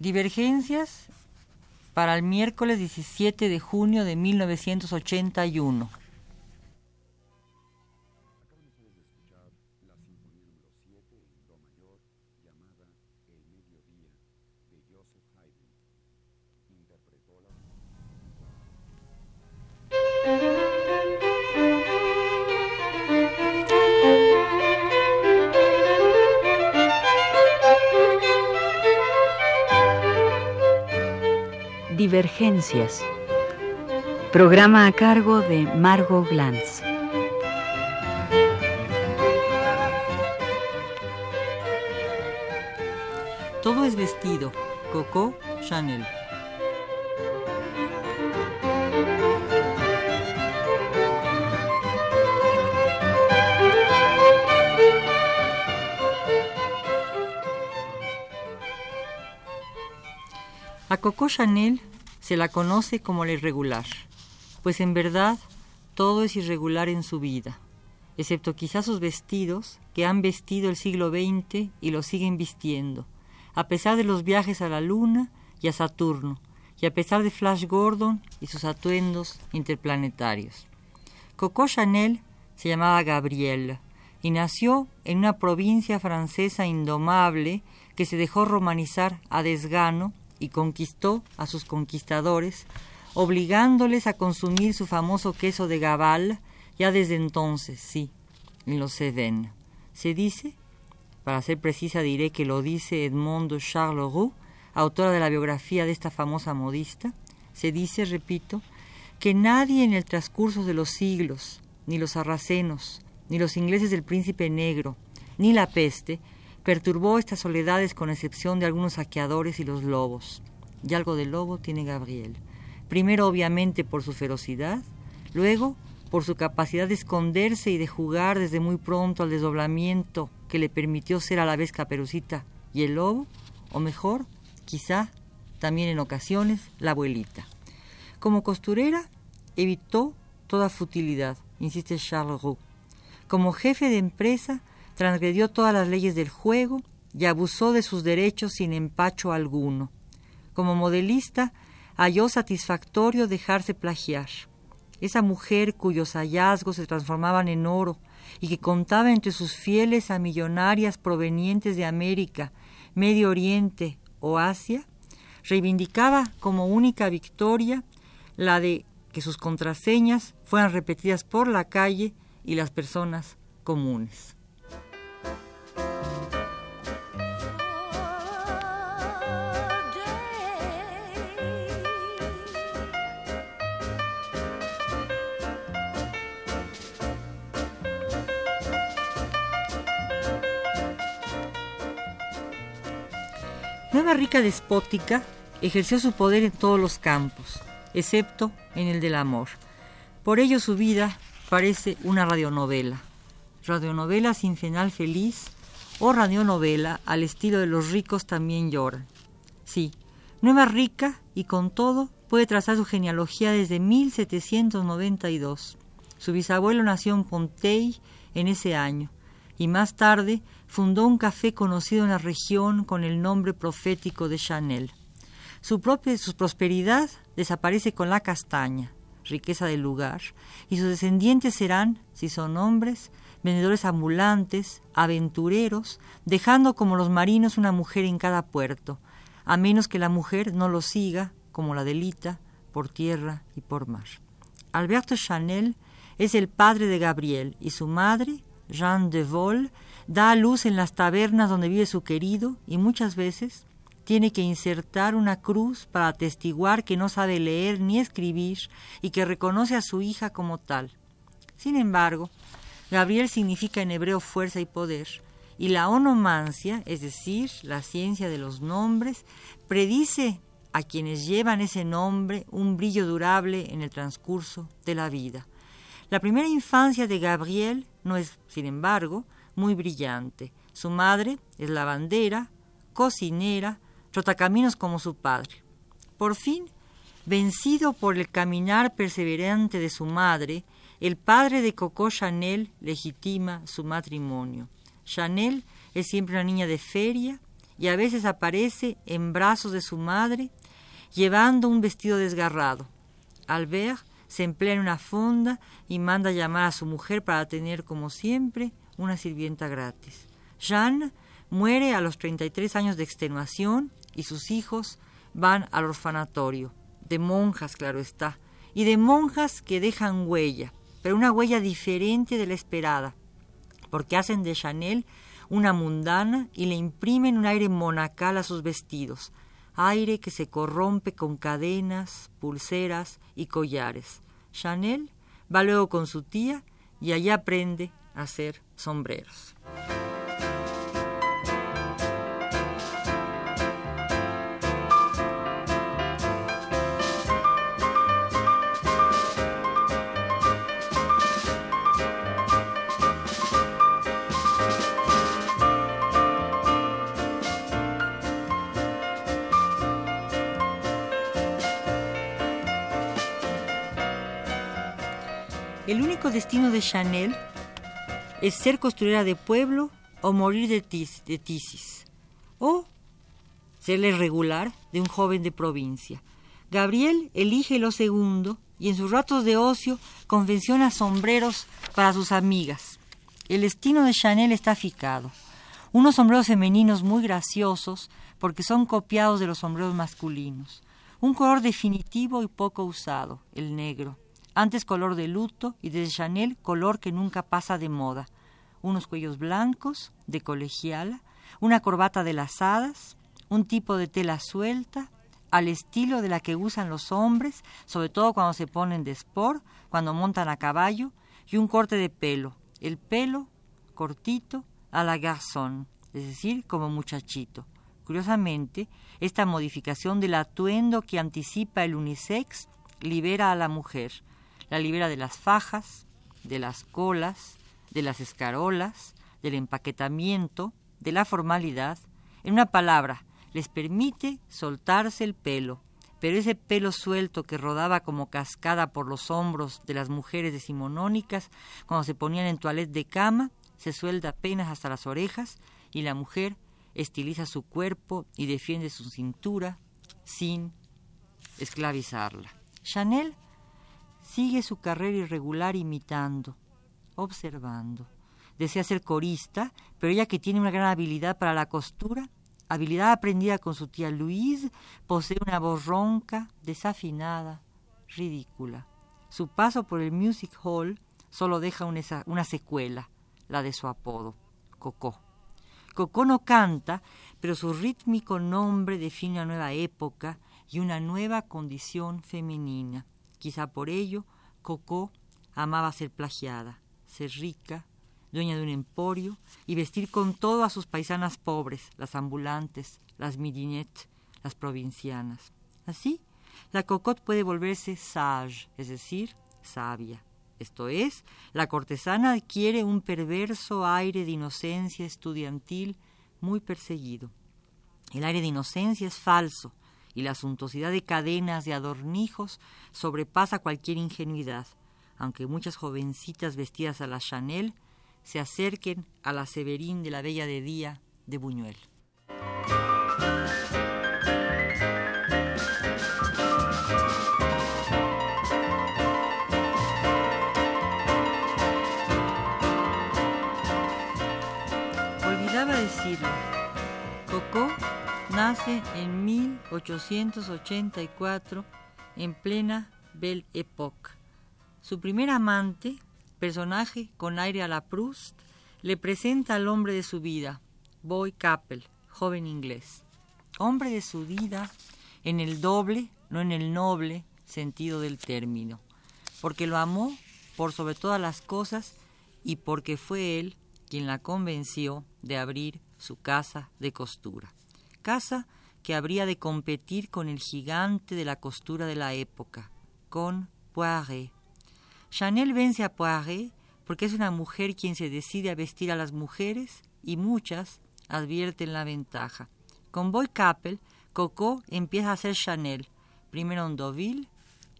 Divergencias para el miércoles 17 de junio de 1981. Divergencias. Programa a cargo de Margot Glantz. Todo es vestido. Coco Chanel. A Coco Chanel se la conoce como la irregular, pues en verdad todo es irregular en su vida, excepto quizás sus vestidos que han vestido el siglo XX y lo siguen vistiendo, a pesar de los viajes a la Luna y a Saturno, y a pesar de Flash Gordon y sus atuendos interplanetarios. Coco Chanel se llamaba Gabrielle y nació en una provincia francesa indomable que se dejó romanizar a desgano y conquistó a sus conquistadores, obligándoles a consumir su famoso queso de Gabal ya desde entonces, sí, en los Cévennes. Se dice, para ser precisa diré que lo dice Edmond Charles autora de la biografía de esta famosa modista, se dice, repito, que nadie en el transcurso de los siglos, ni los sarracenos, ni los ingleses del príncipe negro, ni la peste, perturbó estas soledades con excepción de algunos saqueadores y los lobos. Y algo de lobo tiene Gabriel. Primero obviamente por su ferocidad, luego por su capacidad de esconderse y de jugar desde muy pronto al desdoblamiento que le permitió ser a la vez caperucita y el lobo, o mejor, quizá también en ocasiones la abuelita. Como costurera evitó toda futilidad, insiste Charles Roux. Como jefe de empresa transgredió todas las leyes del juego y abusó de sus derechos sin empacho alguno. Como modelista, halló satisfactorio dejarse plagiar. Esa mujer cuyos hallazgos se transformaban en oro y que contaba entre sus fieles a millonarias provenientes de América, Medio Oriente o Asia, reivindicaba como única victoria la de que sus contraseñas fueran repetidas por la calle y las personas comunes. Nueva Rica despótica ejerció su poder en todos los campos, excepto en el del amor. Por ello su vida parece una radionovela. Radionovela sin final feliz o radionovela al estilo de los ricos también lloran. Sí, Nueva Rica y con todo puede trazar su genealogía desde 1792. Su bisabuelo nació en Pontey en ese año y más tarde fundó un café conocido en la región con el nombre profético de Chanel. Su, propia, su prosperidad desaparece con la castaña, riqueza del lugar, y sus descendientes serán, si son hombres, vendedores ambulantes, aventureros, dejando como los marinos una mujer en cada puerto, a menos que la mujer no los siga, como la delita, por tierra y por mar. Alberto Chanel es el padre de Gabriel y su madre, Jean de Vol, da a luz en las tabernas donde vive su querido y muchas veces tiene que insertar una cruz para atestiguar que no sabe leer ni escribir y que reconoce a su hija como tal. Sin embargo, Gabriel significa en hebreo fuerza y poder, y la onomancia, es decir, la ciencia de los nombres, predice a quienes llevan ese nombre un brillo durable en el transcurso de la vida. La primera infancia de Gabriel no es, sin embargo, muy brillante. Su madre es lavandera, cocinera, trotacaminos como su padre. Por fin, vencido por el caminar perseverante de su madre, el padre de Coco Chanel legitima su matrimonio. Chanel es siempre una niña de feria y a veces aparece en brazos de su madre llevando un vestido desgarrado. Albert se emplea en una fonda y manda llamar a su mujer para tener, como siempre, una sirvienta gratis. Jeanne muere a los 33 años de extenuación y sus hijos van al orfanatorio, de monjas, claro está, y de monjas que dejan huella, pero una huella diferente de la esperada, porque hacen de Chanel una mundana y le imprimen un aire monacal a sus vestidos, aire que se corrompe con cadenas, pulseras y collares. Chanel va luego con su tía y allá aprende a hacer sombreros. El único destino de Chanel es ser costurera de pueblo o morir de, tisis, o ser regular de un joven de provincia. Gabriel elige lo segundo y en sus ratos de ocio confecciona sombreros para sus amigas. El destino de Chanel está ficado. Unos sombreros femeninos muy graciosos porque son copiados de los sombreros masculinos. Un color definitivo y poco usado, el negro antes color de luto y de Chanel color que nunca pasa de moda. Unos cuellos blancos, de colegiala, una corbata de las hadas, un tipo de tela suelta, al estilo de la que usan los hombres, sobre todo cuando se ponen de sport, cuando montan a caballo, y un corte de pelo, el pelo cortito a la garçon, es decir, como muchachito. Curiosamente, esta modificación del atuendo que anticipa el unisex libera a la mujer la libera de las fajas, de las colas, de las escarolas, del empaquetamiento, de la formalidad. En una palabra, les permite soltarse el pelo, pero ese pelo suelto que rodaba como cascada por los hombros de las mujeres decimonónicas cuando se ponían en toilette de cama, se suelta apenas hasta las orejas y la mujer estiliza su cuerpo y defiende su cintura sin esclavizarla. Chanel Sigue su carrera irregular imitando, observando. Desea ser corista, pero ella que tiene una gran habilidad para la costura, habilidad aprendida con su tía Louise, posee una voz ronca, desafinada, ridícula. Su paso por el Music Hall solo deja una, una secuela, la de su apodo, Coco. Coco no canta, pero su rítmico nombre define una nueva época y una nueva condición femenina. Quizá por ello, Coco amaba ser plagiada, ser rica, dueña de un emporio y vestir con todo a sus paisanas pobres, las ambulantes, las midinettes, las provincianas. Así, la cocotte puede volverse sage, es decir, sabia. Esto es, la cortesana adquiere un perverso aire de inocencia estudiantil muy perseguido. El aire de inocencia es falso, y la suntuosidad de cadenas de adornijos sobrepasa cualquier ingenuidad, aunque muchas jovencitas vestidas a la Chanel se acerquen a la Severín de la Bella de Día de Buñuel. Olvidaba decirlo. Coco nace en 1884 en plena Belle Époque. Su primer amante, personaje con aire a la Proust, le presenta al hombre de su vida, Boy Capel, joven inglés. Hombre de su vida en el doble, no en el noble sentido del término, porque lo amó por sobre todas las cosas y porque fue él quien la convenció de abrir su casa de costura casa que habría de competir con el gigante de la costura de la época, con Poiret. Chanel vence a Poiret porque es una mujer quien se decide a vestir a las mujeres y muchas advierten la ventaja. Con Boy Capel, Coco empieza a ser Chanel, primero en Deauville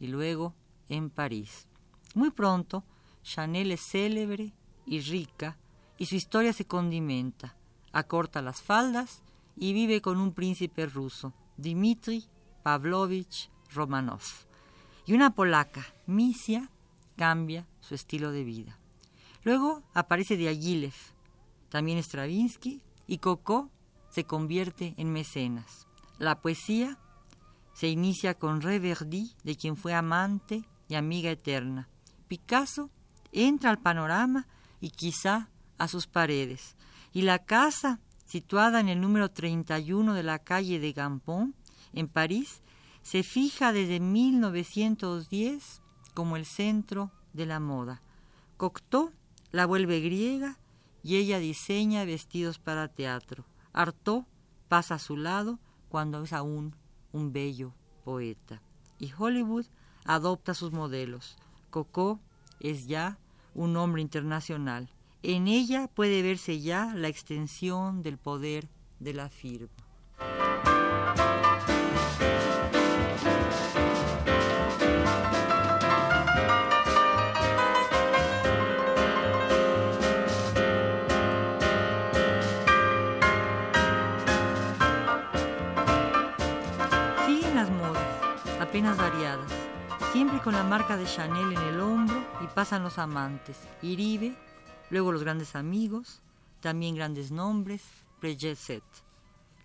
y luego en París. Muy pronto, Chanel es célebre y rica y su historia se condimenta. Acorta las faldas y vive con un príncipe ruso, Dmitri Pavlovich Romanov. Y una polaca, Misia, cambia su estilo de vida. Luego aparece Diaghilev, también Stravinsky, y Coco se convierte en mecenas. La poesía se inicia con Reverdy, de quien fue amante y amiga eterna. Picasso entra al panorama y quizá a sus paredes. Y la casa, situada en el número 31 de la calle de Gampon, en París, se fija desde 1910 como el centro de la moda. Cocteau la vuelve griega y ella diseña vestidos para teatro. Artaud pasa a su lado cuando es aún un bello poeta. Y Hollywood adopta sus modelos. Coco es ya un hombre internacional. En ella puede verse ya la extensión del poder de la firma. apenas variadas, siempre con la marca de Chanel en el hombro y pasan los amantes, Iribe, luego los grandes amigos, también grandes nombres, Prejet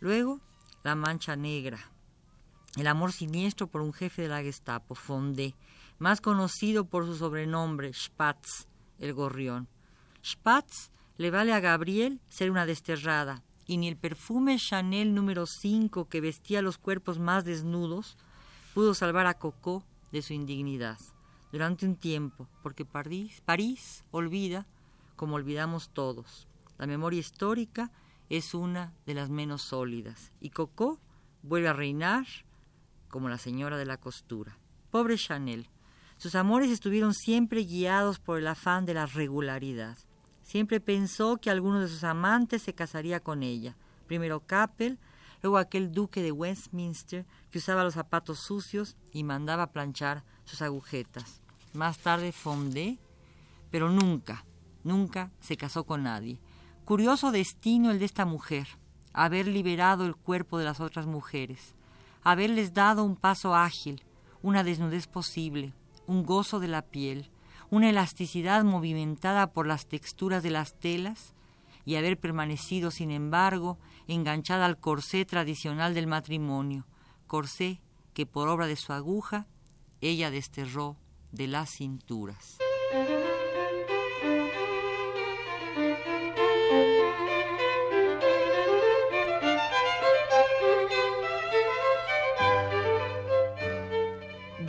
Luego, la mancha negra, el amor siniestro por un jefe de la Gestapo, Fondé, más conocido por su sobrenombre, Spatz, el gorrión. Spatz le vale a Gabriel ser una desterrada, y ni el perfume Chanel número 5 que vestía los cuerpos más desnudos pudo salvar a Coco de su indignidad. Durante un tiempo, porque París, París olvida como olvidamos todos. La memoria histórica es una de las menos sólidas y Coco vuelve a reinar como la señora de la costura. Pobre Chanel. Sus amores estuvieron siempre guiados por el afán de la regularidad. Siempre pensó que alguno de sus amantes se casaría con ella. Primero Capel, luego aquel duque de Westminster que usaba los zapatos sucios y mandaba planchar sus agujetas. Más tarde Fondé, pero nunca, nunca se casó con nadie. Curioso destino el de esta mujer, haber liberado el cuerpo de las otras mujeres, haberles dado un paso ágil, una desnudez posible, un gozo de la piel, una elasticidad movimentada por las texturas de las telas, y haber permanecido, sin embargo, enganchada al corsé tradicional del matrimonio, corsé que por obra de su aguja ella desterró de las cinturas.